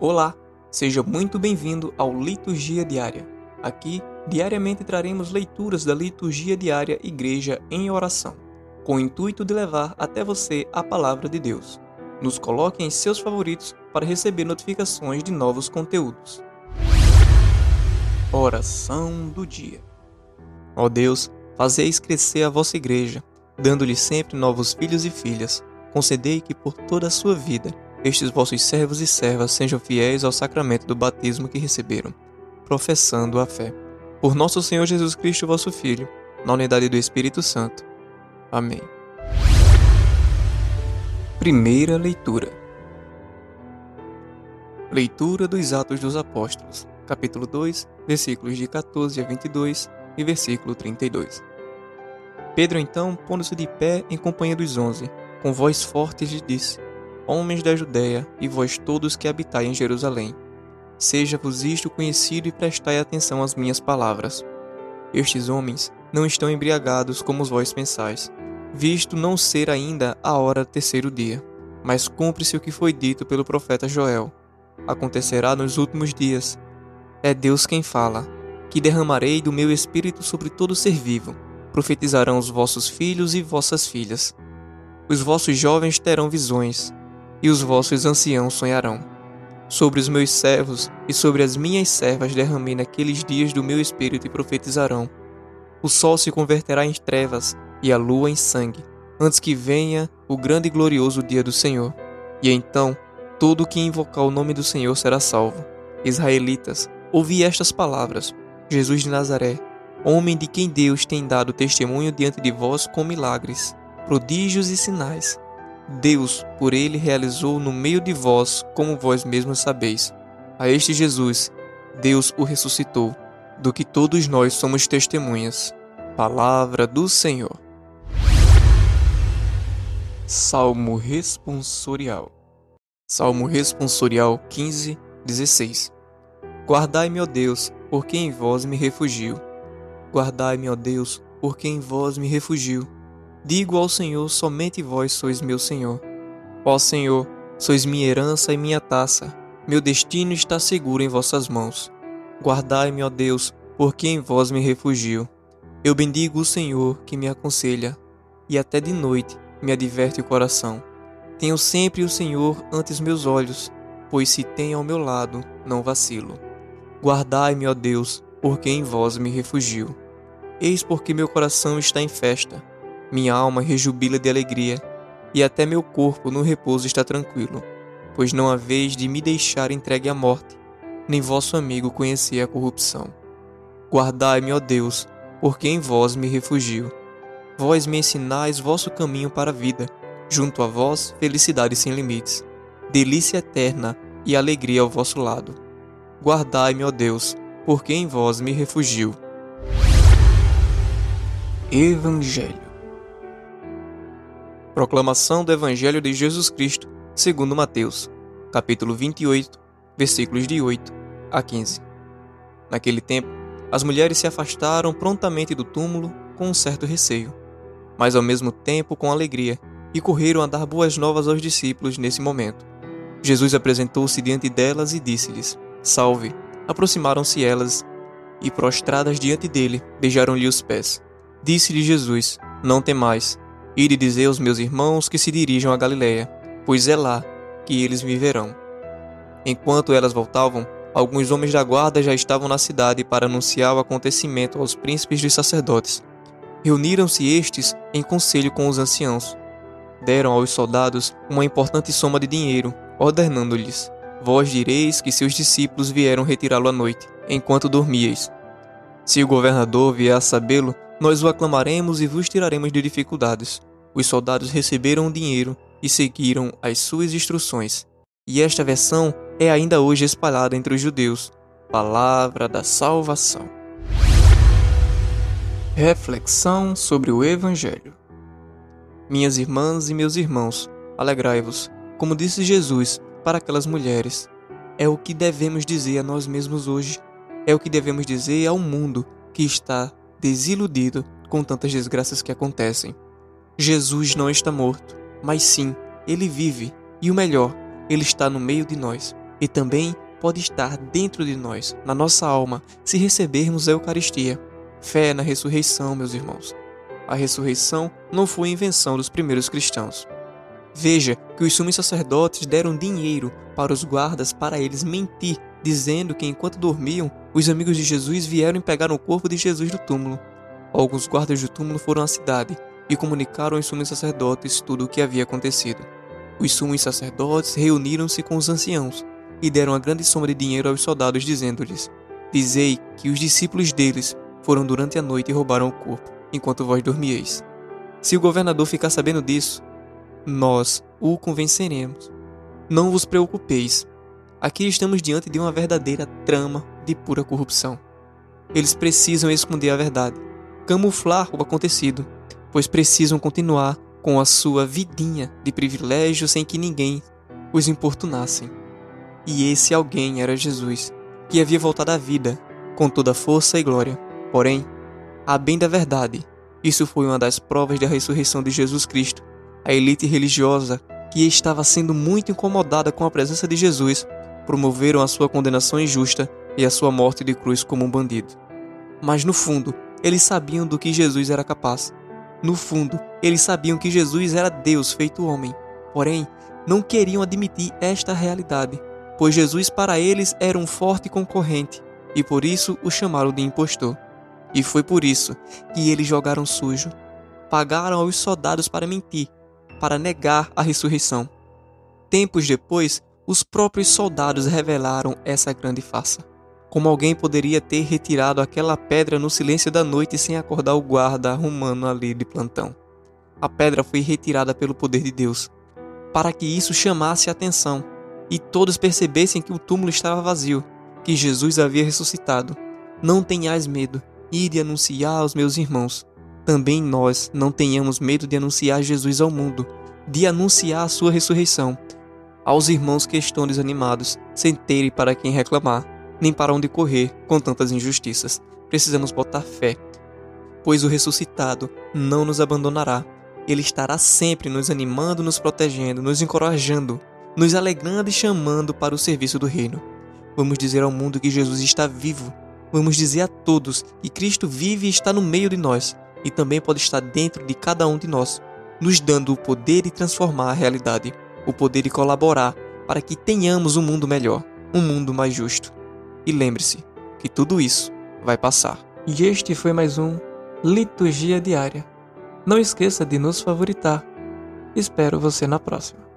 Olá, seja muito bem-vindo ao Liturgia Diária. Aqui, diariamente traremos leituras da Liturgia Diária Igreja em Oração, com o intuito de levar até você a palavra de Deus. Nos coloque em seus favoritos para receber notificações de novos conteúdos. Oração do Dia Ó Deus, fazeis crescer a vossa igreja, dando-lhe sempre novos filhos e filhas. Concedei que por toda a sua vida estes vossos servos e servas sejam fiéis ao sacramento do batismo que receberam, professando a fé. Por nosso Senhor Jesus Cristo, vosso Filho, na unidade do Espírito Santo. Amém. Primeira leitura. Leitura dos Atos dos Apóstolos, capítulo 2, versículos de 14 a 22 e versículo 32. Pedro então, pondo-se de pé em companhia dos onze, com voz forte lhe disse: homens da Judéia, e vós todos que habitai em Jerusalém. Seja-vos isto conhecido e prestai atenção às minhas palavras. Estes homens não estão embriagados como vós pensais, visto não ser ainda a hora do terceiro dia. Mas cumpre-se o que foi dito pelo profeta Joel. Acontecerá nos últimos dias. É Deus quem fala, que derramarei do meu espírito sobre todo ser vivo. Profetizarão os vossos filhos e vossas filhas. Os vossos jovens terão visões, e os vossos anciãos sonharão. Sobre os meus servos e sobre as minhas servas derramei naqueles dias do meu espírito e profetizarão. O sol se converterá em trevas e a lua em sangue, antes que venha o grande e glorioso dia do Senhor. E então todo que invocar o nome do Senhor será salvo. Israelitas, ouvi estas palavras: Jesus de Nazaré, homem de quem Deus tem dado testemunho diante de vós com milagres, prodígios e sinais Deus, por ele, realizou no meio de vós, como vós mesmos sabeis. A este Jesus, Deus o ressuscitou, do que todos nós somos testemunhas. Palavra do Senhor. Salmo responsorial. Salmo responsorial 15, 16. Guardai-me, ó Deus, porque em vós me refugio. Guardai-me, ó Deus, porque em vós me refugio. Digo ao Senhor: somente vós sois meu Senhor. Ó Senhor, sois minha herança e minha taça. Meu destino está seguro em vossas mãos. Guardai-me, ó Deus, porque em vós me refugio. Eu bendigo o Senhor que me aconselha, e até de noite me adverte o coração. Tenho sempre o Senhor ante os meus olhos, pois se tem ao meu lado, não vacilo. Guardai-me, ó Deus, porque em vós me refugio. Eis porque meu coração está em festa minha alma rejubila de alegria, e até meu corpo no repouso está tranquilo, pois não há vez de me deixar entregue à morte, nem vosso amigo conhecer a corrupção. Guardai-me, ó Deus, porque em vós me refugio. Vós me ensinais vosso caminho para a vida, junto a vós felicidade sem limites, delícia eterna e alegria ao vosso lado. Guardai-me, ó Deus, porque em vós me refugio. Evangelho Proclamação do Evangelho de Jesus Cristo, segundo Mateus, capítulo 28, versículos de 8 a 15. Naquele tempo, as mulheres se afastaram prontamente do túmulo com um certo receio, mas ao mesmo tempo com alegria, e correram a dar boas novas aos discípulos nesse momento. Jesus apresentou-se diante delas e disse-lhes: Salve! Aproximaram-se elas e, prostradas diante dele, beijaram-lhe os pés. Disse-lhe Jesus: Não temais. Ide dizer aos meus irmãos que se dirijam a Galiléia, pois é lá que eles me verão. Enquanto elas voltavam, alguns homens da guarda já estavam na cidade para anunciar o acontecimento aos príncipes dos sacerdotes. Reuniram-se estes em conselho com os anciãos. Deram aos soldados uma importante soma de dinheiro, ordenando-lhes: Vós direis que seus discípulos vieram retirá-lo à noite, enquanto dormíeis. Se o governador vier a sabê-lo, nós o aclamaremos e vos tiraremos de dificuldades. Os soldados receberam o dinheiro e seguiram as suas instruções. E esta versão é ainda hoje espalhada entre os judeus. Palavra da salvação. Reflexão sobre o Evangelho. Minhas irmãs e meus irmãos, alegrai-vos, como disse Jesus para aquelas mulheres. É o que devemos dizer a nós mesmos hoje. É o que devemos dizer ao mundo que está desiludido com tantas desgraças que acontecem. Jesus não está morto, mas sim, ele vive, e o melhor, ele está no meio de nós. e também pode estar dentro de nós, na nossa alma, se recebermos a Eucaristia. Fé na ressurreição, meus irmãos. A ressurreição não foi invenção dos primeiros cristãos. Veja que os sumos sacerdotes deram dinheiro para os guardas para eles mentir, dizendo que enquanto dormiam, os amigos de Jesus vieram e pegaram o corpo de Jesus do túmulo. Alguns guardas do túmulo foram à cidade e comunicaram aos sumos sacerdotes tudo o que havia acontecido. Os sumos sacerdotes reuniram-se com os anciãos e deram uma grande soma de dinheiro aos soldados, dizendo-lhes: Dizei que os discípulos deles foram durante a noite e roubaram o corpo, enquanto vós dormieis. Se o governador ficar sabendo disso, nós o convenceremos. Não vos preocupeis. Aqui estamos diante de uma verdadeira trama de pura corrupção. Eles precisam esconder a verdade, camuflar o acontecido, pois precisam continuar com a sua vidinha de privilégio sem que ninguém os importunassem. E esse alguém era Jesus, que havia voltado à vida com toda força e glória. Porém, a bem da verdade, isso foi uma das provas da ressurreição de Jesus Cristo. A elite religiosa, que estava sendo muito incomodada com a presença de Jesus, promoveram a sua condenação injusta e a sua morte de cruz como um bandido. Mas no fundo, eles sabiam do que Jesus era capaz. No fundo, eles sabiam que Jesus era Deus feito homem. Porém, não queriam admitir esta realidade pois Jesus para eles era um forte concorrente e por isso o chamaram de impostor. E foi por isso que eles jogaram sujo, pagaram aos soldados para mentir, para negar a ressurreição. Tempos depois, os próprios soldados revelaram essa grande farsa. Como alguém poderia ter retirado aquela pedra no silêncio da noite sem acordar o guarda romano ali de plantão? A pedra foi retirada pelo poder de Deus, para que isso chamasse a atenção e todos percebessem que o túmulo estava vazio, que Jesus havia ressuscitado. Não tenhais medo, ide anunciar aos meus irmãos. Também nós não tenhamos medo de anunciar Jesus ao mundo, de anunciar a sua ressurreição. Aos irmãos que estão desanimados, sem terem para quem reclamar, nem para onde correr com tantas injustiças. Precisamos botar fé, pois o ressuscitado não nos abandonará. Ele estará sempre nos animando, nos protegendo, nos encorajando nos alegrando e chamando para o serviço do reino. Vamos dizer ao mundo que Jesus está vivo. Vamos dizer a todos que Cristo vive e está no meio de nós e também pode estar dentro de cada um de nós, nos dando o poder de transformar a realidade, o poder de colaborar para que tenhamos um mundo melhor, um mundo mais justo. E lembre-se que tudo isso vai passar. E este foi mais um Liturgia Diária. Não esqueça de nos favoritar. Espero você na próxima.